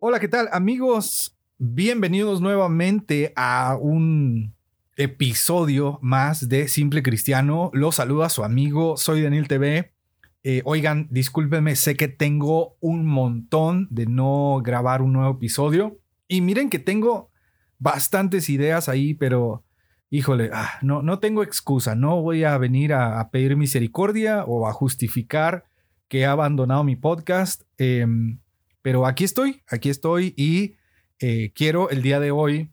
Hola, ¿qué tal amigos? Bienvenidos nuevamente a un episodio más de Simple Cristiano. Los saluda su amigo, soy Daniel TV. Eh, oigan, discúlpenme, sé que tengo un montón de no grabar un nuevo episodio. Y miren que tengo bastantes ideas ahí, pero híjole, ah, no, no tengo excusa. No voy a venir a, pedir misericordia o a justificar que he abandonado mi podcast. Em, pero aquí estoy, aquí estoy y eh, quiero el día de hoy,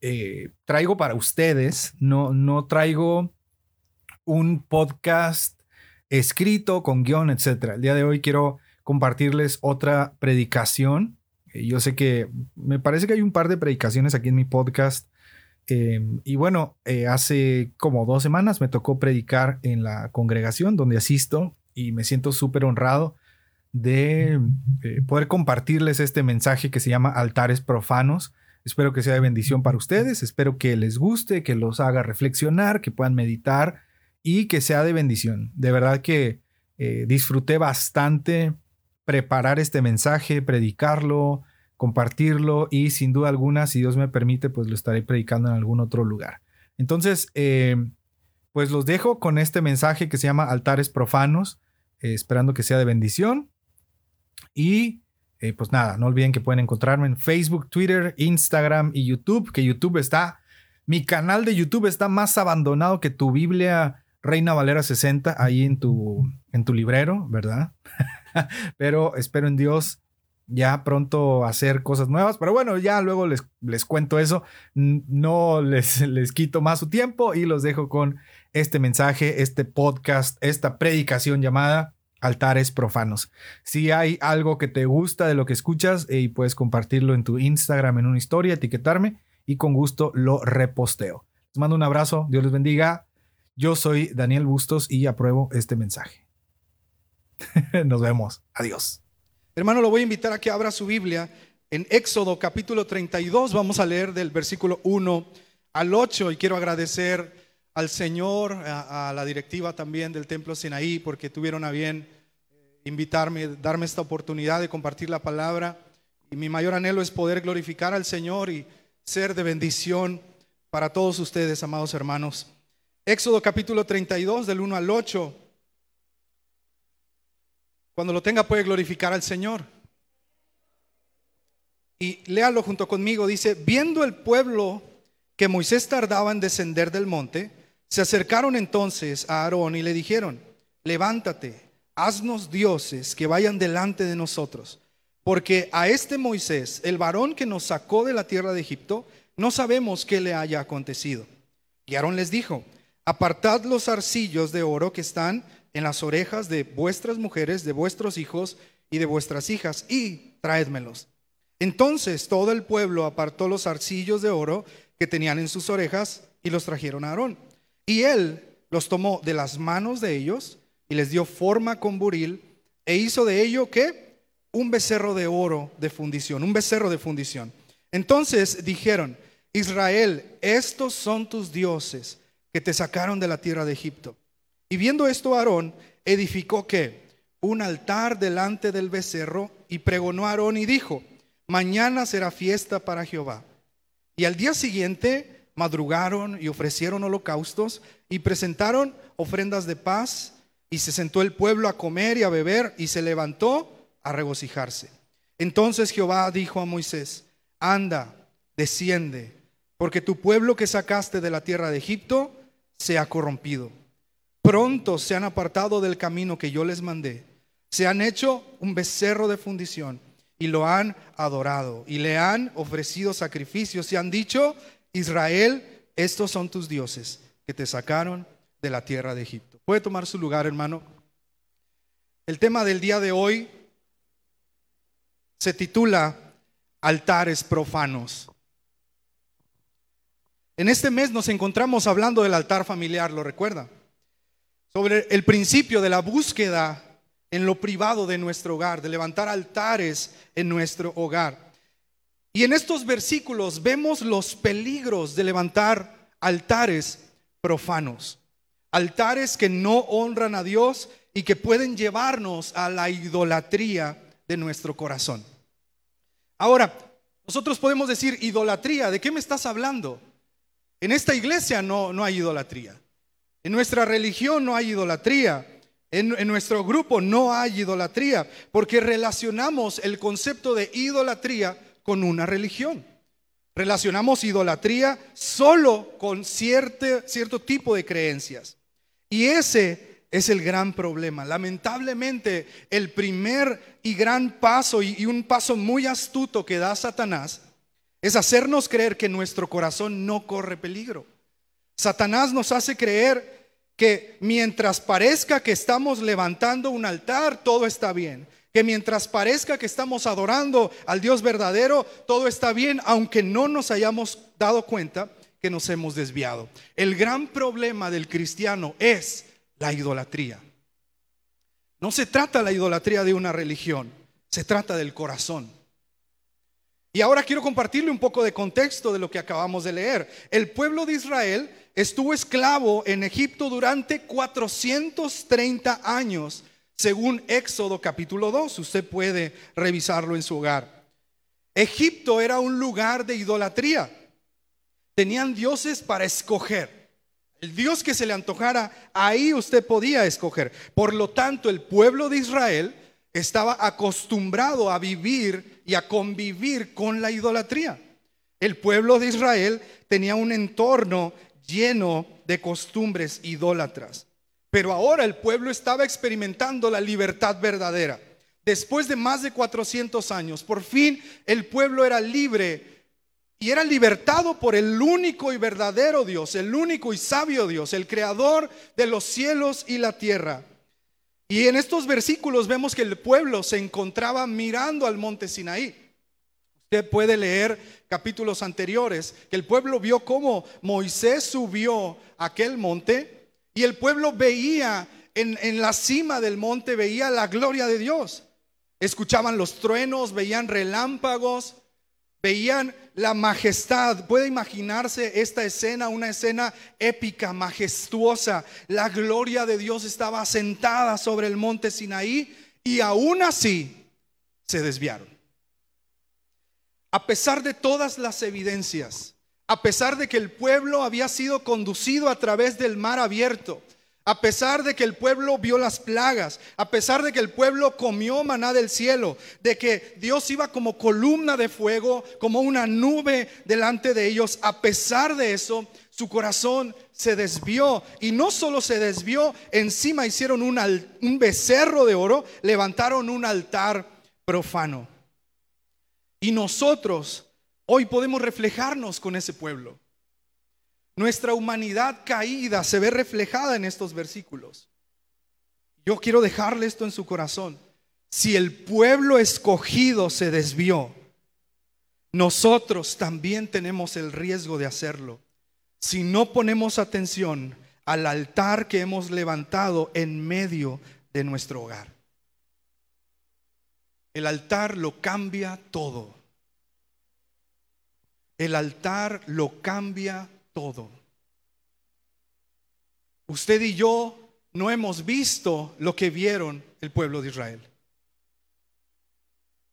eh, traigo para ustedes, no, no traigo un podcast escrito con guion, etc. El día de hoy quiero compartirles otra predicación. Eh, yo sé que me parece que hay un par de predicaciones aquí en mi podcast. y bueno, hace como dos semanas me tocó predicar en la congregación donde asisto y me siento súper honrado de eh, poder compartirles este mensaje que se llama altares profanos. Espero que sea de bendición para ustedes, espero que les guste, que los haga reflexionar, que puedan meditar y que sea de bendición. De verdad que eh, disfruté bastante preparar este mensaje, predicarlo, compartirlo y sin duda alguna, si Dios me permite, pues lo estaré predicando en algún otro lugar. Entonces, eh, pues los dejo con este mensaje que se llama altares profanos, esperando que sea de bendición y eh, pues nada, no olviden que pueden encontrarme en Facebook, Twitter, Instagram y YouTube, que YouTube está, mi canal de YouTube está más abandonado que tu Biblia Reina Valera 60 ahí en tu, en tu librero, ¿verdad? Pero espero en Dios ya pronto hacer cosas nuevas. Pero bueno, ya luego les, les cuento eso. No les, les quito más su tiempo y los dejo con este mensaje, este podcast, esta predicación llamada altares profanos. Si hay algo que te gusta de lo que escuchas y puedes compartirlo en tu Instagram en una historia, etiquetarme y con gusto lo reposteo. Les mando un abrazo, Dios les bendiga. Yo soy Daniel Bustos y apruebo este mensaje. Nos vemos. Adiós. Hermano, lo voy a invitar a que abra su Biblia en Éxodo capítulo 32. Vamos a leer del versículo 1 al 8 y quiero agradecer al Señor, a, a la directiva también del Templo Sinaí, porque tuvieron a bien invitarme, darme esta oportunidad de compartir la palabra. Y mi mayor anhelo es poder glorificar al Señor y ser de bendición para todos ustedes, amados hermanos. Éxodo capítulo 32, del 1 al 8. Cuando lo tenga puede glorificar al Señor. Y léalo junto conmigo. Dice, viendo el pueblo que Moisés tardaba en descender del monte, se acercaron entonces a Aarón y le dijeron, levántate haznos dioses que vayan delante de nosotros. Porque a este Moisés, el varón que nos sacó de la tierra de Egipto, no sabemos qué le haya acontecido. Y Aarón les dijo, apartad los arcillos de oro que están en las orejas de vuestras mujeres, de vuestros hijos y de vuestras hijas, y traédmelos. Entonces todo el pueblo apartó los arcillos de oro que tenían en sus orejas y los trajeron a Aarón. Y él los tomó de las manos de ellos y les dio forma con buril e hizo de ello que un becerro de oro de fundición, un becerro de fundición. Entonces dijeron, Israel, estos son tus dioses que te sacaron de la tierra de Egipto. Y viendo esto Aarón edificó que un altar delante del becerro y pregonó a Aarón y dijo, mañana será fiesta para Jehová. Y al día siguiente madrugaron y ofrecieron holocaustos y presentaron ofrendas de paz y se sentó el pueblo a comer y a beber y se levantó a regocijarse. Entonces Jehová dijo a Moisés, anda, desciende, porque tu pueblo que sacaste de la tierra de Egipto se ha corrompido. Pronto se han apartado del camino que yo les mandé. Se han hecho un becerro de fundición y lo han adorado y le han ofrecido sacrificios y han dicho, Israel, estos son tus dioses que te sacaron de la tierra de Egipto. Puede tomar su lugar, hermano. El tema del día de hoy se titula altares profanos. En este mes nos encontramos hablando del altar familiar, ¿lo recuerda? Sobre el principio de la búsqueda en lo privado de nuestro hogar, de levantar altares en nuestro hogar. Y en estos versículos vemos los peligros de levantar altares profanos, altares que no honran a Dios y que pueden llevarnos a la idolatría de nuestro corazón. Ahora, nosotros podemos decir idolatría, ¿de qué me estás hablando? En esta iglesia no, no hay idolatría. En nuestra religión no hay idolatría. En, en, nuestro grupo no hay idolatría, porque relacionamos el concepto de idolatría con una religión. Relacionamos idolatría solo con cierto, cierto tipo de creencias. Y ese es el gran problema. Lamentablemente, el primer y gran paso y, un paso muy astuto que da Satanás es hacernos creer que nuestro corazón no corre peligro. Satanás nos hace creer que mientras parezca que estamos levantando un altar, todo está bien. Que mientras parezca que estamos adorando al Dios verdadero, todo está bien, aunque no nos hayamos dado cuenta que nos hemos desviado. El gran problema del cristiano es la idolatría. No se trata la idolatría de una religión, se trata del corazón. Y ahora quiero compartirle un poco de contexto de lo que acabamos de leer. El pueblo de Israel estuvo esclavo en Egipto durante 430 años, según Éxodo capítulo 2. Usted puede revisarlo en su hogar. Egipto era un lugar de idolatría. Tenían dioses para escoger. El Dios que se le antojara, ahí usted podía escoger. Por lo tanto, el pueblo de Israel estaba acostumbrado a vivir y a convivir con la idolatría. El pueblo de Israel tenía un entorno lleno de costumbres idólatras. Pero ahora el pueblo estaba experimentando la libertad verdadera. Después de más de 400 años, por fin el pueblo era libre y era libertado por el único y verdadero Dios, el único y sabio Dios, el creador de los cielos y la tierra. Y en estos versículos vemos que el pueblo se encontraba mirando al monte Sinaí. Usted puede leer capítulos anteriores que el pueblo vio cómo Moisés subió a aquel monte y el pueblo veía en, en la cima del monte, veía la gloria de Dios. Escuchaban los truenos, veían relámpagos, veían la majestad. Puede imaginarse esta escena, una escena épica, majestuosa. La gloria de Dios estaba sentada sobre el monte Sinaí y aún así se desviaron. A pesar de todas las evidencias, a pesar de que el pueblo había sido conducido a través del mar abierto, a pesar de que el pueblo vio las plagas, a pesar de que el pueblo comió maná del cielo, de que Dios iba como columna de fuego, como una nube delante de ellos, a pesar de eso, su corazón se desvió. Y no solo se desvió, encima hicieron un, un becerro de oro, levantaron un altar profano. Y nosotros hoy podemos reflejarnos con ese pueblo. Nuestra humanidad caída se ve reflejada en estos versículos. Yo quiero dejarle esto en su corazón. Si el pueblo escogido se desvió, nosotros también tenemos el riesgo de hacerlo. Si no ponemos atención al altar que hemos levantado en medio de nuestro hogar. El altar lo cambia todo. El altar lo cambia todo. Usted y yo no hemos visto lo que vieron el pueblo de Israel.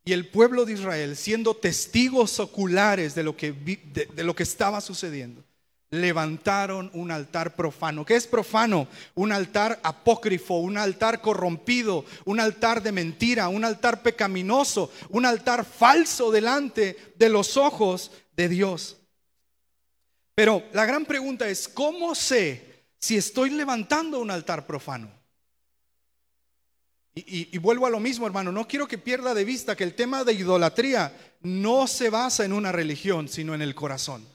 Y el pueblo de Israel, siendo testigos oculares de lo que, de, lo que estaba sucediendo, levantaron un altar profano. ¿Qué es profano? Un altar apócrifo, un altar corrompido, un altar de mentira, un altar pecaminoso, un altar falso delante de los ojos de Dios. Pero la gran pregunta es, ¿cómo sé si estoy levantando un altar profano? Y, vuelvo a lo mismo, hermano, no quiero que pierda de vista que el tema de idolatría no se basa en una religión, sino en el corazón.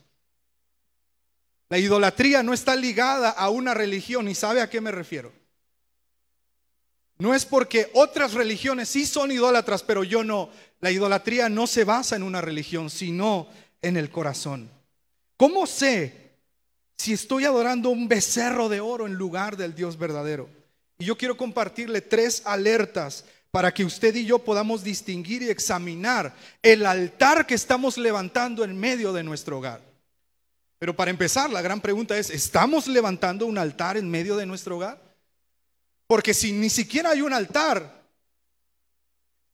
La idolatría no está ligada a una religión y sabe a qué me refiero. No es porque otras religiones sí son idólatras, pero yo no. La idolatría no se basa en una religión, sino en el corazón. ¿Cómo sé si estoy adorando un becerro de oro en lugar del Dios verdadero? Y yo quiero compartirle tres alertas para que usted y yo podamos distinguir y examinar el altar que estamos levantando en medio de nuestro hogar. Pero para empezar, la gran pregunta es, ¿estamos levantando un altar en medio de nuestro hogar? Porque si ni siquiera hay un altar,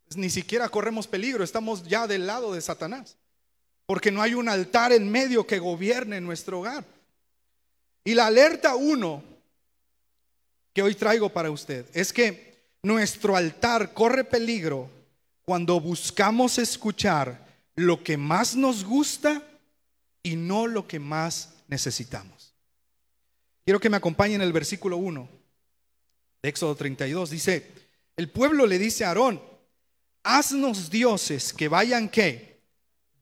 pues ni siquiera corremos peligro, estamos ya del lado de Satanás. Porque no hay un altar en medio que gobierne nuestro hogar. Y la alerta uno que hoy traigo para usted es que nuestro altar corre peligro cuando buscamos escuchar lo que más nos gusta y no lo que más necesitamos. Quiero que me acompañen el versículo 1 de Éxodo 32. Dice, el pueblo le dice a Aarón, haznos dioses que vayan qué?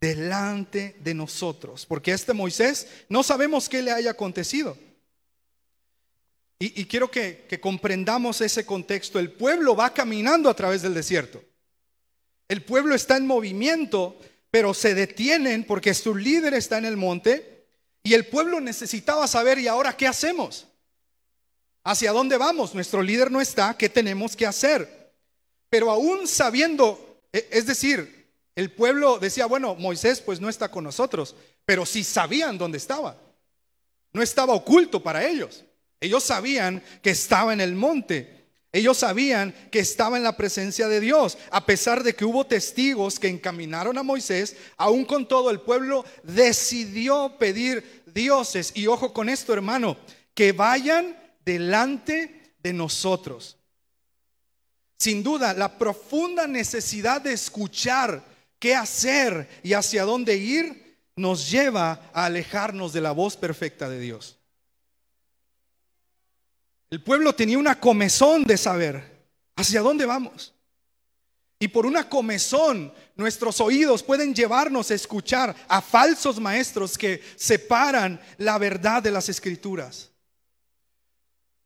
Delante de nosotros. Porque este Moisés no sabemos qué le haya acontecido. Y, quiero que, que comprendamos ese contexto. El pueblo va caminando a través del desierto. El pueblo está en movimiento, pero se detienen porque su líder está en el monte y el pueblo necesitaba saber, ¿y ahora qué hacemos? ¿Hacia dónde vamos? Nuestro líder no está, ¿qué tenemos que hacer? Pero aún sabiendo, e, es decir, el pueblo decía, bueno, Moisés pues no está con nosotros, pero sí sabían dónde estaba. No estaba oculto para ellos. Ellos sabían que estaba en el monte. Ellos sabían que estaba en la presencia de Dios, a pesar de que hubo testigos que encaminaron a Moisés, aún con todo el pueblo decidió pedir dioses. Y ojo con esto, hermano, que vayan delante de nosotros. Sin duda, la profunda necesidad de escuchar qué hacer y hacia dónde ir nos lleva a alejarnos de la voz perfecta de Dios. El pueblo tenía una comezón de saber hacia dónde vamos. Y por una comezón nuestros oídos pueden llevarnos a escuchar a falsos maestros que separan la verdad de las escrituras.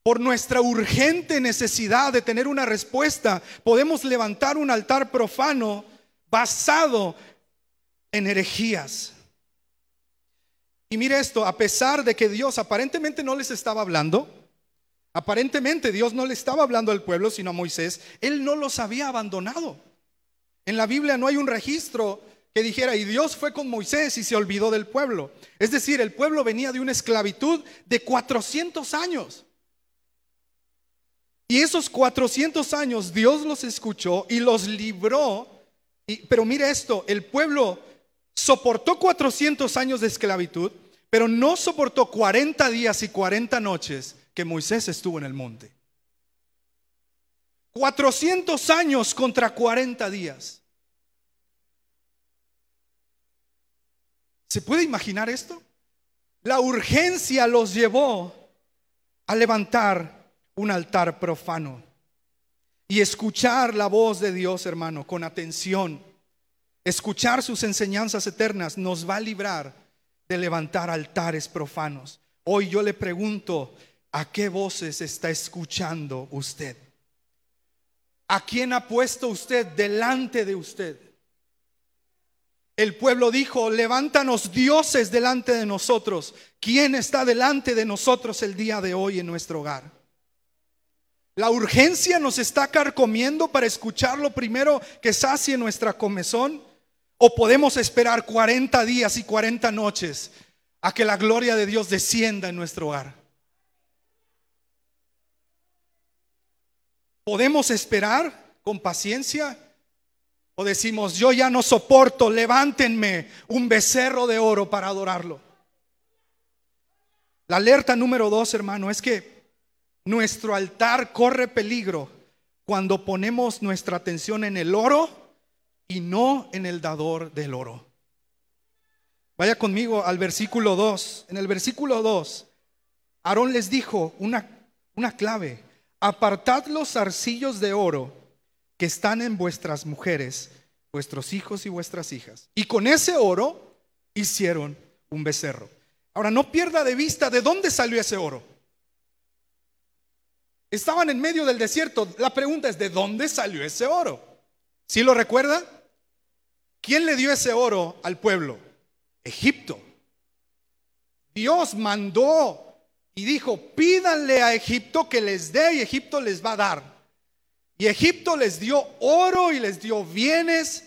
Por nuestra urgente necesidad de tener una respuesta, podemos levantar un altar profano basado en herejías. Y mire esto, a pesar de que Dios aparentemente no les estaba hablando, Aparentemente Dios no le estaba hablando al pueblo, sino a Moisés. Él no los había abandonado. En la Biblia no hay un registro que dijera, y Dios fue con Moisés y se olvidó del pueblo. Es decir, el pueblo venía de una esclavitud de 400 años. Y esos 400 años Dios los escuchó y los libró. Pero mire esto, el pueblo soportó 400 años de esclavitud, pero no soportó 40 días y 40 noches que Moisés estuvo en el monte. 400 años contra 40 días. ¿Se puede imaginar esto? La urgencia los llevó a levantar un altar profano y escuchar la voz de Dios, hermano, con atención. Escuchar sus enseñanzas eternas nos va a librar de levantar altares profanos. Hoy yo le pregunto, ¿A qué voces está escuchando usted? ¿A quién ha puesto usted delante de usted? El pueblo dijo, levántanos dioses delante de nosotros. ¿Quién está delante de nosotros el día de hoy en nuestro hogar? La urgencia nos está carcomiendo para escuchar lo primero que sacie nuestra comezón. ¿O podemos esperar 40 días y 40 noches a que la gloria de Dios descienda en nuestro hogar? ¿Podemos esperar con paciencia? ¿O decimos, yo ya no soporto, levántenme un becerro de oro para adorarlo? La alerta número dos, hermano, es que nuestro altar corre peligro cuando ponemos nuestra atención en el oro y no en el dador del oro. Vaya conmigo al versículo 2. En el versículo 2, Aarón les dijo una, una clave apartad los arcillos de oro que están en vuestras mujeres, vuestros hijos y vuestras hijas. Y con ese oro hicieron un becerro. Ahora, no pierda de vista de dónde salió ese oro. Estaban en medio del desierto. La pregunta es, ¿de dónde salió ese oro? ¿Sí lo recuerda? ¿Quién le dio ese oro al pueblo? Egipto. Dios mandó y dijo, pídanle a Egipto que les dé y Egipto les va a dar. Y Egipto les dio oro y les dio bienes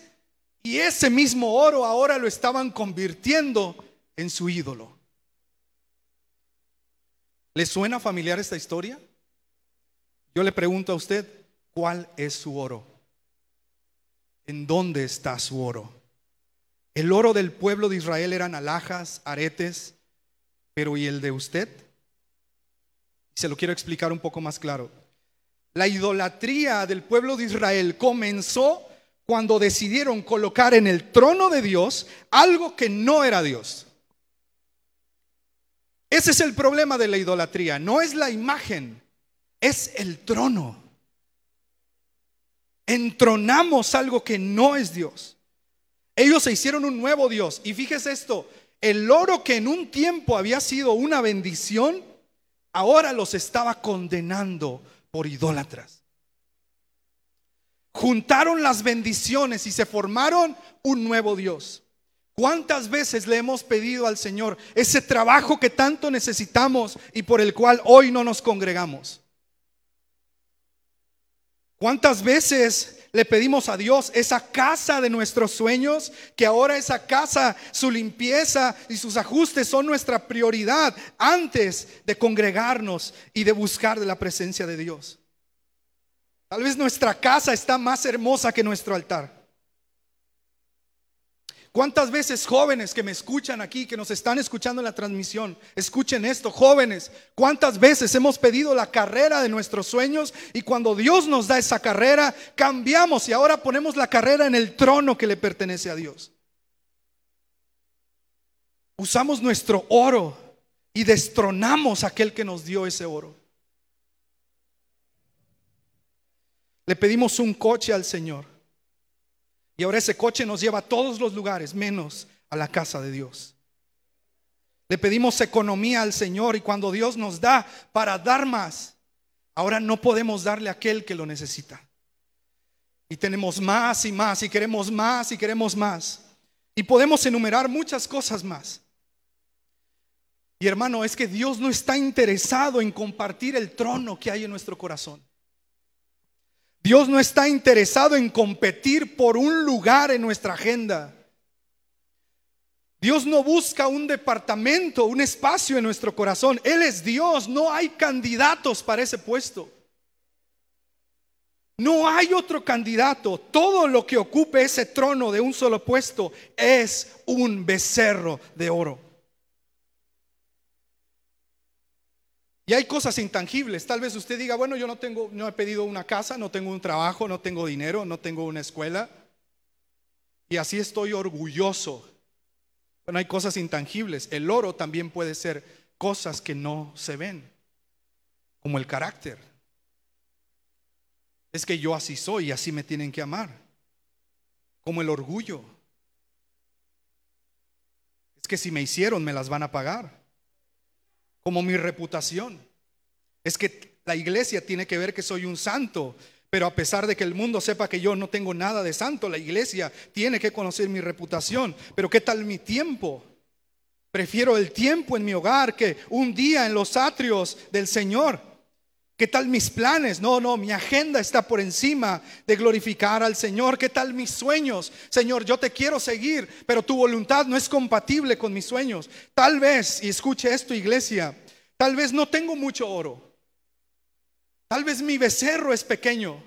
y ese mismo oro ahora lo estaban convirtiendo en su ídolo. ¿Le suena familiar esta historia? Yo le pregunto a usted, ¿cuál es su oro? ¿En dónde está su oro? El oro del pueblo de Israel eran alhajas, aretes, pero ¿y el de usted? Se lo quiero explicar un poco más claro. La idolatría del pueblo de Israel comenzó cuando decidieron colocar en el trono de Dios algo que no era Dios. Ese es el problema de la idolatría, no es la imagen, es el trono. Entronamos algo que no es Dios. Ellos se hicieron un nuevo Dios. Y fíjese esto, el oro que en un tiempo había sido una bendición, ahora los estaba condenando por idólatras. Juntaron las bendiciones y se formaron un nuevo Dios. ¿Cuántas veces le hemos pedido al Señor ese trabajo que tanto necesitamos y por el cual hoy no nos congregamos? ¿Cuántas veces le pedimos a Dios esa casa de nuestros sueños, que ahora esa casa, su limpieza y sus ajustes son nuestra prioridad antes de congregarnos y de buscar de la presencia de Dios? Tal vez nuestra casa está más hermosa que nuestro altar. ¿Cuántas veces jóvenes que me escuchan aquí, que nos están escuchando en la transmisión, escuchen esto, jóvenes, cuántas veces hemos pedido la carrera de nuestros sueños y cuando Dios nos da esa carrera, cambiamos y ahora ponemos la carrera en el trono que le pertenece a Dios? Usamos nuestro oro y destronamos a aquel que nos dio ese oro. Le pedimos un coche al Señor. Y ahora ese coche nos lleva a todos los lugares, menos a la casa de Dios. Le pedimos economía al Señor y cuando Dios nos da para dar más, ahora no podemos darle a aquel que lo necesita. Y tenemos más y más y queremos más y queremos más. Y podemos enumerar muchas cosas más. Y hermano, es que Dios no está interesado en compartir el trono que hay en nuestro corazón. Dios no está interesado en competir por un lugar en nuestra agenda. Dios no busca un departamento, un espacio en nuestro corazón. Él es Dios, no hay candidatos para ese puesto. No hay otro candidato. Todo lo que ocupe ese trono de un solo puesto es un becerro de oro. Y hay cosas intangibles. Tal vez usted diga, bueno, yo no tengo, no he pedido una casa, no tengo un trabajo, no tengo dinero, no tengo una escuela. Y así estoy orgulloso. Bueno, hay cosas intangibles. El oro también puede ser cosas que no se ven, como el carácter. Es que yo así soy y así me tienen que amar. Como el orgullo. Es que si me hicieron, me las van a pagar como mi reputación. Es que la iglesia tiene que ver que soy un santo, pero a pesar de que el mundo sepa que yo no tengo nada de santo, la iglesia tiene que conocer mi reputación. Pero ¿qué tal mi tiempo? Prefiero el tiempo en mi hogar que un día en los atrios del Señor. ¿Qué tal mis planes? No, no, mi agenda está por encima de glorificar al Señor. ¿Qué tal mis sueños? Señor, yo te quiero seguir, pero tu voluntad no es compatible con mis sueños. Tal vez, y escuche esto iglesia, tal vez no tengo mucho oro. Tal vez mi becerro es pequeño,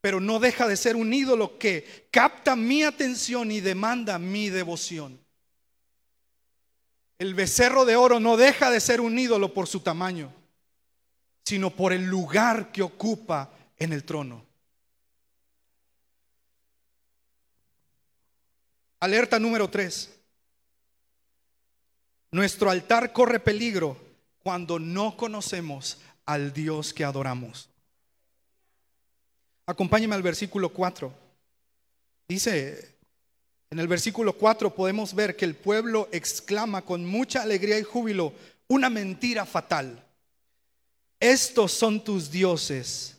pero no deja de ser un ídolo que capta mi atención y demanda mi devoción. El becerro de oro no deja de ser un ídolo por su tamaño sino por el lugar que ocupa en el trono. Alerta número tres. Nuestro altar corre peligro cuando no conocemos al Dios que adoramos. Acompáñeme al versículo 4. Dice, en el versículo 4 podemos ver que el pueblo exclama con mucha alegría y júbilo una mentira fatal. Estos son tus dioses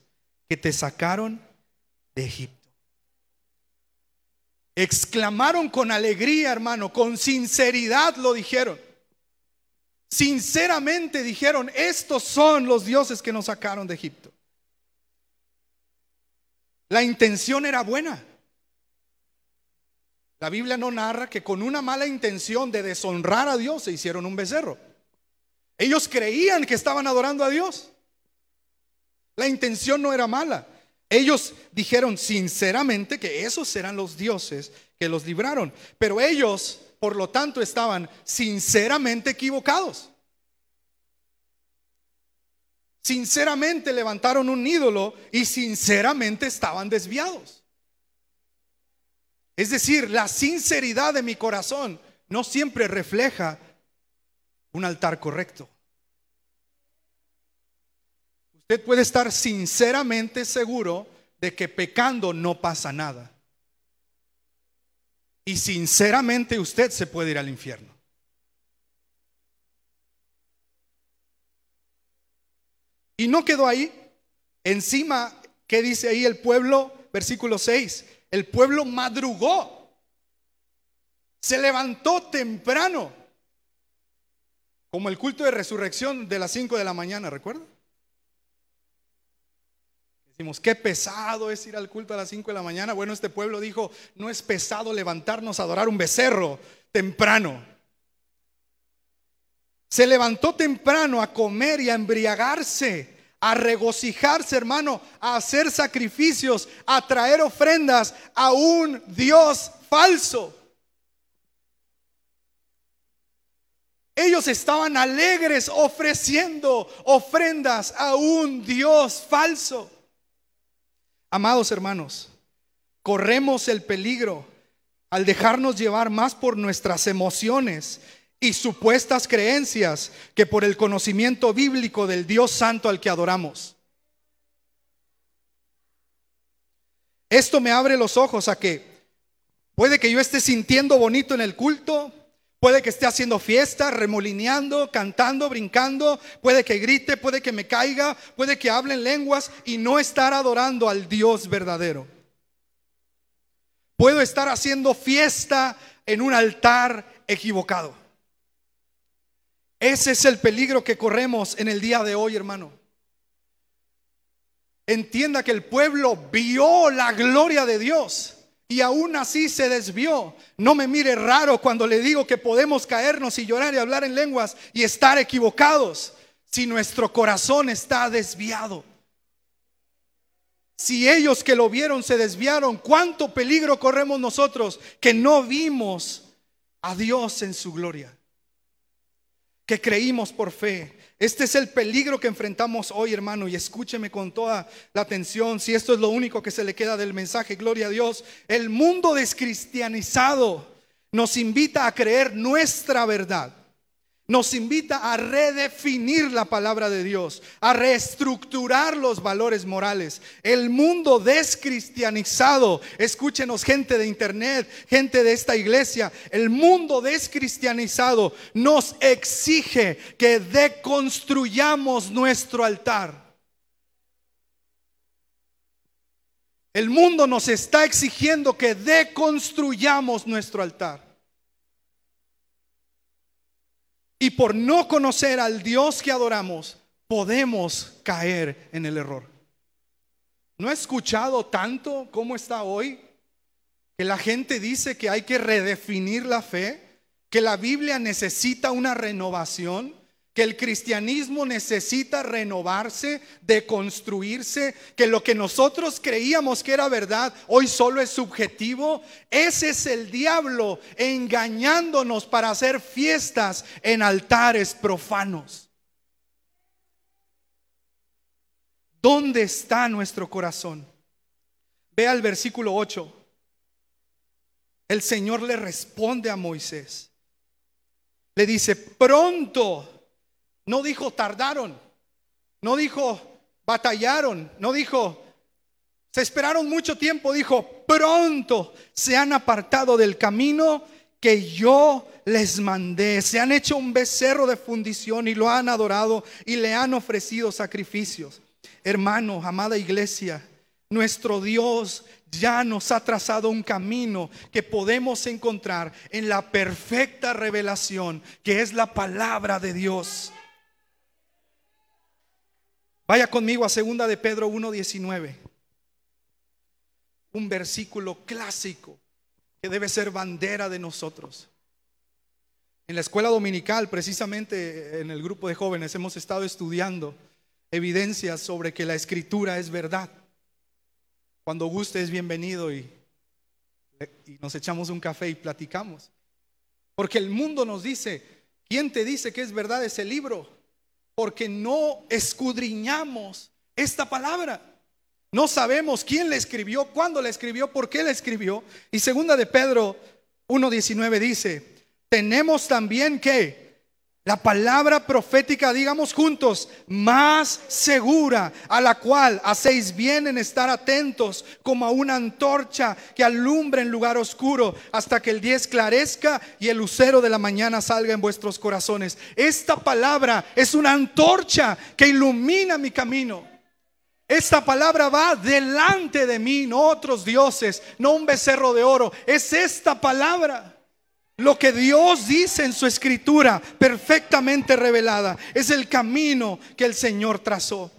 que te sacaron de Egipto. Exclamaron con alegría, hermano, con sinceridad lo dijeron. Sinceramente dijeron, estos son los dioses que nos sacaron de Egipto. La intención era buena. La Biblia no narra que con una mala intención de deshonrar a Dios se hicieron un becerro. Ellos creían que estaban adorando a Dios. La intención no era mala. Ellos dijeron sinceramente que esos eran los dioses que los libraron. Pero ellos, por lo tanto, estaban sinceramente equivocados. Sinceramente levantaron un ídolo y sinceramente estaban desviados. Es decir, la sinceridad de mi corazón no siempre refleja un altar correcto. Usted puede estar sinceramente seguro de que pecando no pasa nada. Y sinceramente usted se puede ir al infierno. Y no quedó ahí. Encima, ¿qué dice ahí el pueblo? Versículo 6. El pueblo madrugó. Se levantó temprano. Como el culto de resurrección de las 5 de la mañana, ¿recuerda? Decimos, qué pesado es ir al culto a las 5 de la mañana. Bueno, este pueblo dijo, no es pesado levantarnos a adorar un becerro temprano. Se levantó temprano a comer y a embriagarse, a regocijarse, hermano, a hacer sacrificios, a traer ofrendas a un Dios falso. Ellos estaban alegres ofreciendo ofrendas a un Dios falso. Amados hermanos, corremos el peligro al dejarnos llevar más por nuestras emociones y supuestas creencias que por el conocimiento bíblico del Dios Santo al que adoramos. Esto me abre los ojos a que puede que yo esté sintiendo bonito en el culto, puede que esté haciendo fiesta, remolineando, cantando, brincando, puede que grite, puede que me caiga, puede que hable en lenguas y no estar adorando al Dios verdadero. Puedo estar haciendo fiesta en un altar equivocado. Ese es el peligro que corremos en el día de hoy, hermano. Entienda que el pueblo vio la gloria de Dios y aún así se desvió. No me mire raro cuando le digo que podemos caernos y llorar y hablar en lenguas y estar equivocados si nuestro corazón está desviado. Si ellos que lo vieron se desviaron, ¿cuánto peligro corremos nosotros que no vimos a Dios en su gloria? que creímos por fe. Este es el peligro que enfrentamos hoy, hermano, y escúcheme con toda la atención, si esto es lo único que se le queda del mensaje, gloria a Dios. El mundo descristianizado nos invita a creer nuestra verdad nos invita a redefinir la palabra de Dios, a reestructurar los valores morales. El mundo descristianizado, escúchenos gente de internet, gente de esta iglesia, el mundo descristianizado nos exige que deconstruyamos nuestro altar. El mundo nos está exigiendo que deconstruyamos nuestro altar. Y por no conocer al Dios que adoramos, podemos caer en el error. ¿No he escuchado tanto como está hoy? Que la gente dice que hay que redefinir la fe, que la Biblia necesita una renovación que el cristianismo necesita renovarse, deconstruirse, que lo que nosotros creíamos que era verdad hoy solo es subjetivo. Ese es el diablo engañándonos para hacer fiestas en altares profanos. ¿Dónde está nuestro corazón? Vea el versículo 8. El Señor le responde a Moisés. Le dice, pronto no dijo tardaron, no dijo batallaron, no dijo se esperaron mucho tiempo, dijo pronto se han apartado del camino que yo les mandé. Se han hecho un becerro de fundición y lo han adorado y le han ofrecido sacrificios. Hermano, amada iglesia, nuestro Dios ya nos ha trazado un camino que podemos encontrar en la perfecta revelación que es la palabra de Dios. Vaya conmigo a segunda de Pedro 1:19. Un versículo clásico que debe ser bandera de nosotros. En la escuela dominical, precisamente en el grupo de jóvenes, hemos estado estudiando evidencias sobre que la escritura es verdad. Cuando guste es bienvenido y, y, nos echamos un café y platicamos. Porque el mundo nos dice, ¿quién te dice que es verdad ese libro? Porque no escudriñamos esta palabra. No sabemos quién le escribió, cuándo le escribió, por qué le escribió. Y segunda de Pedro 1.19 dice, tenemos también que la palabra profética, digamos juntos, más segura, a la cual hacéis bien en estar atentos como a una antorcha que alumbra en lugar oscuro hasta que el día esclarezca y el lucero de la mañana salga en vuestros corazones. Esta palabra es una antorcha que ilumina mi camino. Esta palabra va delante de mí, no otros dioses, no un becerro de oro. Es esta palabra. Lo que Dios dice en su escritura, perfectamente revelada, es el camino que el Señor trazó.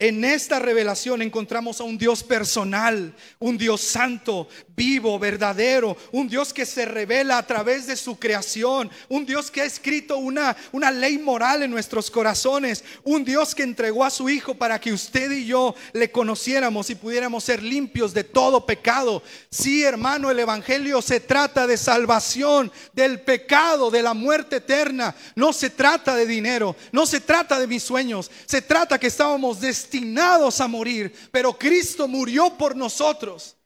En esta revelación encontramos a un Dios personal, un Dios santo, vivo, verdadero, un Dios que se revela a través de su creación, un Dios que ha escrito una, una ley moral en nuestros corazones, un Dios que entregó a su Hijo para que usted y yo le conociéramos y pudiéramos ser limpios de todo pecado. Sí, hermano, el Evangelio se trata de salvación del pecado, de la muerte eterna. No se trata de dinero, no se trata de mis sueños, se trata que estábamos destinados a morir, pero Cristo murió por nosotros.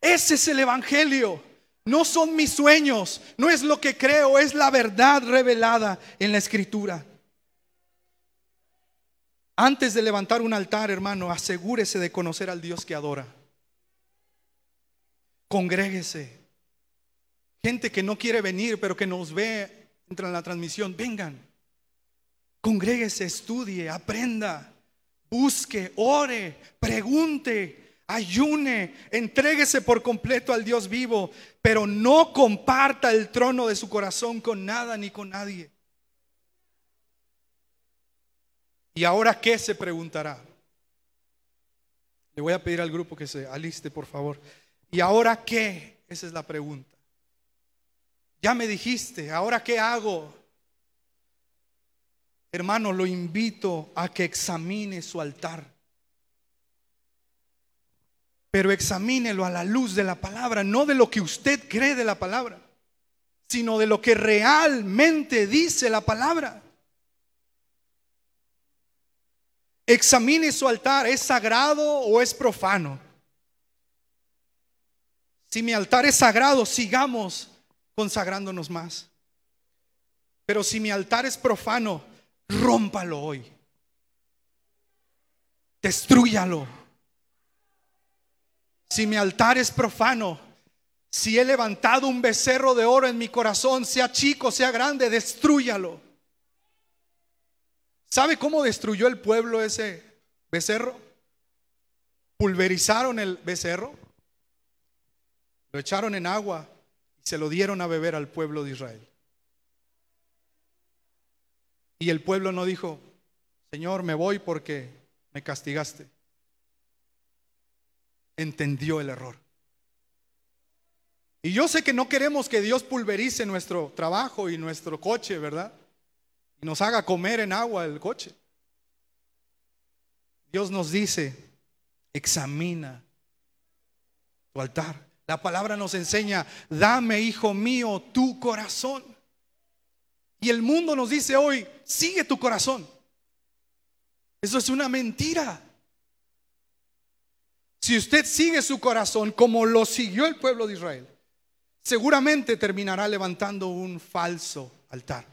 Ese es el Evangelio. No son mis sueños, no es lo que creo, es la verdad revelada en la Escritura. Antes de levantar un altar, hermano, asegúrese de conocer al Dios que adora. Congréguese. Gente que no quiere venir, pero que nos ve, entra en la transmisión, vengan. Congréguese, estudie, aprenda, busque, ore, pregunte, ayune, entréguese por completo al Dios vivo, pero no comparta el trono de su corazón con nada ni con nadie. ¿Y ahora qué se preguntará? Le voy a pedir al grupo que se aliste, por favor. ¿Y ahora qué? Esa es la pregunta. Ya me dijiste, ¿ahora qué hago? Hermano, lo invito a que examine su altar pero examínelo a la luz de la palabra, no de lo que usted cree de la palabra, sino de lo que realmente dice la palabra. Examine su altar, ¿es sagrado o es profano? Si mi altar es sagrado, sigamos consagrándonos más. Pero si mi altar es profano, rómpalo hoy. Destrúyalo. Si mi altar es profano, si he levantado un becerro de oro en mi corazón, sea chico, sea grande, destruyalo. ¿Sabe cómo destruyó el pueblo ese becerro? Pulverizaron el becerro, lo echaron en agua y se lo dieron a beber al pueblo de Israel. Y el pueblo no dijo, Señor, me voy porque me castigaste entendió el error. Y yo sé que no queremos que Dios pulverice nuestro trabajo y nuestro coche, ¿verdad? Y nos haga comer en agua el coche. Dios nos dice, examina tu altar. La palabra nos enseña, dame, hijo mío, tu corazón. Y el mundo nos dice hoy, sigue tu corazón. Eso es una mentira. Si usted sigue su corazón como lo siguió el pueblo de Israel, seguramente terminará levantando un falso altar.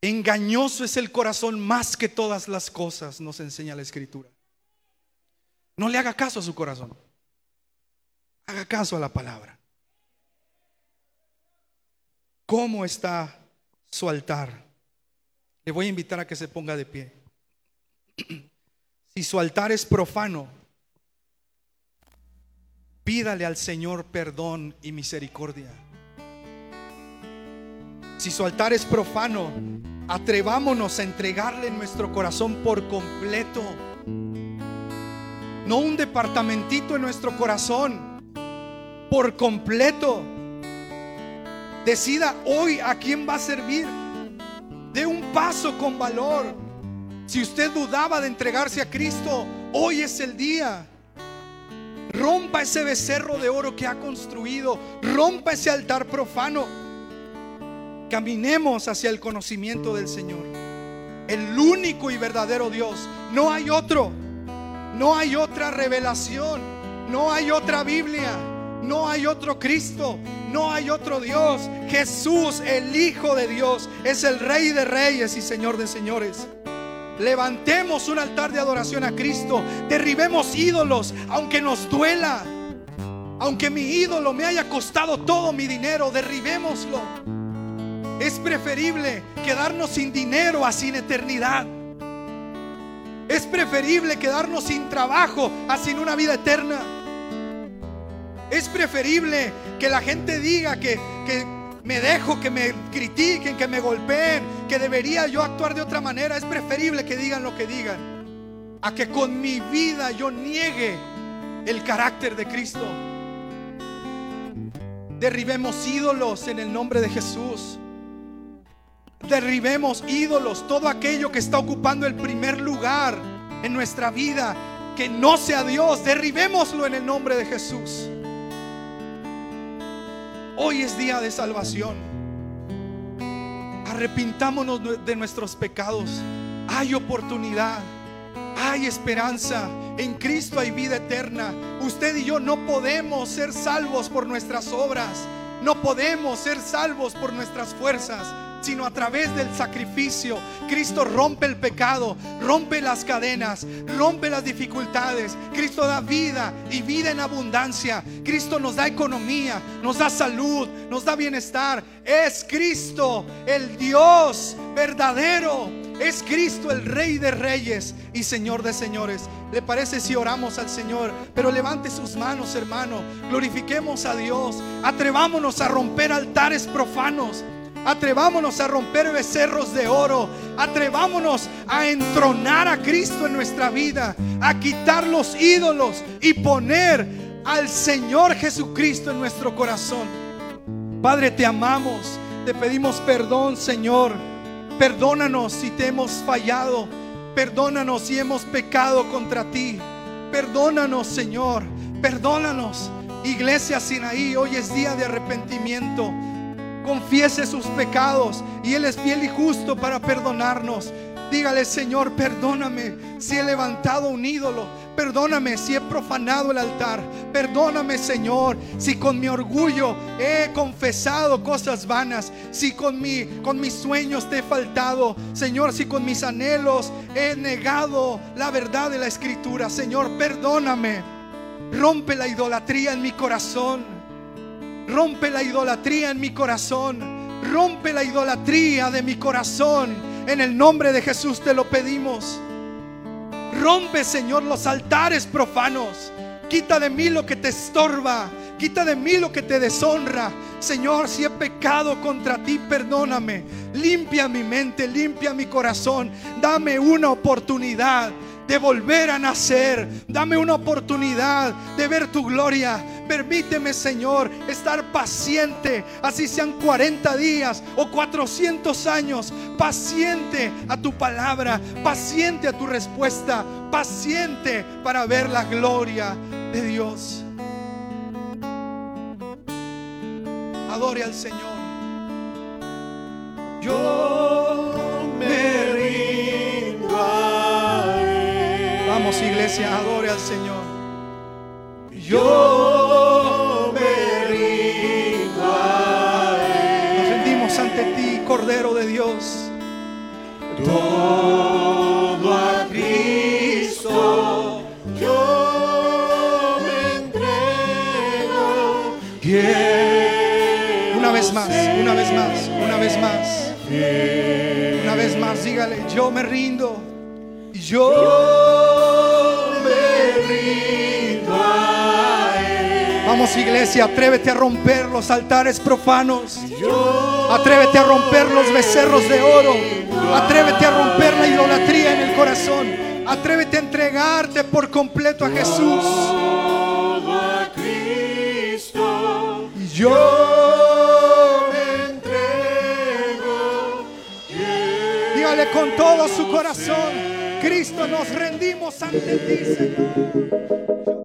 Engañoso es el corazón más que todas las cosas, nos enseña la escritura. No le haga caso a su corazón. Haga caso a la palabra. cómo está su altar. Le voy a invitar a que se ponga de pie. Si su altar es profano, pídale al Señor perdón y misericordia. Si su altar es profano, atrevámonos a entregarle nuestro corazón por completo. No un departamentito en nuestro corazón, por completo. Decida hoy a quién va a servir. De un paso con valor. Si usted dudaba de entregarse a Cristo, hoy es el día. Rompa ese becerro de oro que ha construido. Rompa ese altar profano. Caminemos hacia el conocimiento del Señor. El único y verdadero Dios. No hay otro. No hay otra revelación. No hay otra Biblia. No hay otro Cristo. No hay otro Dios. Jesús, el Hijo de Dios, es el Rey de Reyes y Señor de Señores. Levantemos un altar de adoración a Cristo. Derribemos ídolos, aunque nos duela. Aunque mi ídolo me haya costado todo mi dinero, derribémoslo. Es preferible quedarnos sin dinero a sin eternidad. Es preferible quedarnos sin trabajo a sin una vida eterna. Es preferible que la gente diga que, que me dejo, que me critiquen, que me golpeen, que debería yo actuar de otra manera. Es preferible que digan lo que digan. A que con mi vida yo niegue el carácter de Cristo. Derribemos ídolos en el nombre de Jesús. Derribemos ídolos, todo aquello que está ocupando el primer lugar en nuestra vida, que no sea Dios, derribémoslo en el nombre de Jesús. Hoy es día de salvación. Arrepintámonos de nuestros pecados. Hay oportunidad. Hay esperanza. En Cristo hay vida eterna. Usted y yo no podemos ser salvos por nuestras obras. No podemos ser salvos por nuestras fuerzas sino a través del sacrificio. Cristo rompe el pecado, rompe las cadenas, rompe las dificultades. Cristo da vida y vida en abundancia. Cristo nos da economía, nos da salud, nos da bienestar. Es Cristo el Dios verdadero. Es Cristo el Rey de Reyes y Señor de Señores. ¿Le parece si oramos al Señor? Pero levante sus manos, hermano. Glorifiquemos a Dios. Atrevámonos a romper altares profanos. Atrevámonos a romper becerros de oro. Atrevámonos a entronar a Cristo en nuestra vida. A quitar los ídolos y poner al Señor Jesucristo en nuestro corazón. Padre, te amamos. Te pedimos perdón, Señor. Perdónanos si te hemos fallado. Perdónanos si hemos pecado contra ti. Perdónanos, Señor. Perdónanos. Iglesia Sinaí, hoy es día de arrepentimiento confiese sus pecados y Él es fiel y justo para perdonarnos. Dígale, Señor, perdóname si he levantado un ídolo. Perdóname si he profanado el altar. Perdóname, Señor, si con mi orgullo he confesado cosas vanas. Si con, mi, con mis sueños te he faltado. Señor, si con mis anhelos he negado la verdad de la escritura. Señor, perdóname. Rompe la idolatría en mi corazón. Rompe la idolatría en mi corazón. Rompe la idolatría de mi corazón. En el nombre de Jesús te lo pedimos. Rompe, Señor, los altares profanos. Quita de mí lo que te estorba. Quita de mí lo que te deshonra. Señor, si he pecado contra ti, perdóname. Limpia mi mente, limpia mi corazón. Dame una oportunidad de volver a nacer. Dame una oportunidad de ver tu gloria. Permíteme, Señor, estar paciente, así sean 40 días o 400 años, paciente a tu palabra, paciente a tu respuesta, paciente para ver la gloria de Dios. Adore al Señor. Yo me rindo a Él. Vamos, iglesia, adore al Señor. Yo Dios. Todo a Cristo yo me entrego. Una vez más, una vez más, una vez más. Una vez más, dígale, yo me rindo. Yo me rindo a Él. Vamos iglesia, atrévete a romper los altares profanos. Atrévete a romper los becerros de oro. Atrévete a romper la idolatría en el corazón. Atrévete a entregarte por completo a Jesús. Y yo me entrego. Dígale con todo su corazón, Cristo, nos rendimos ante ti, Señor.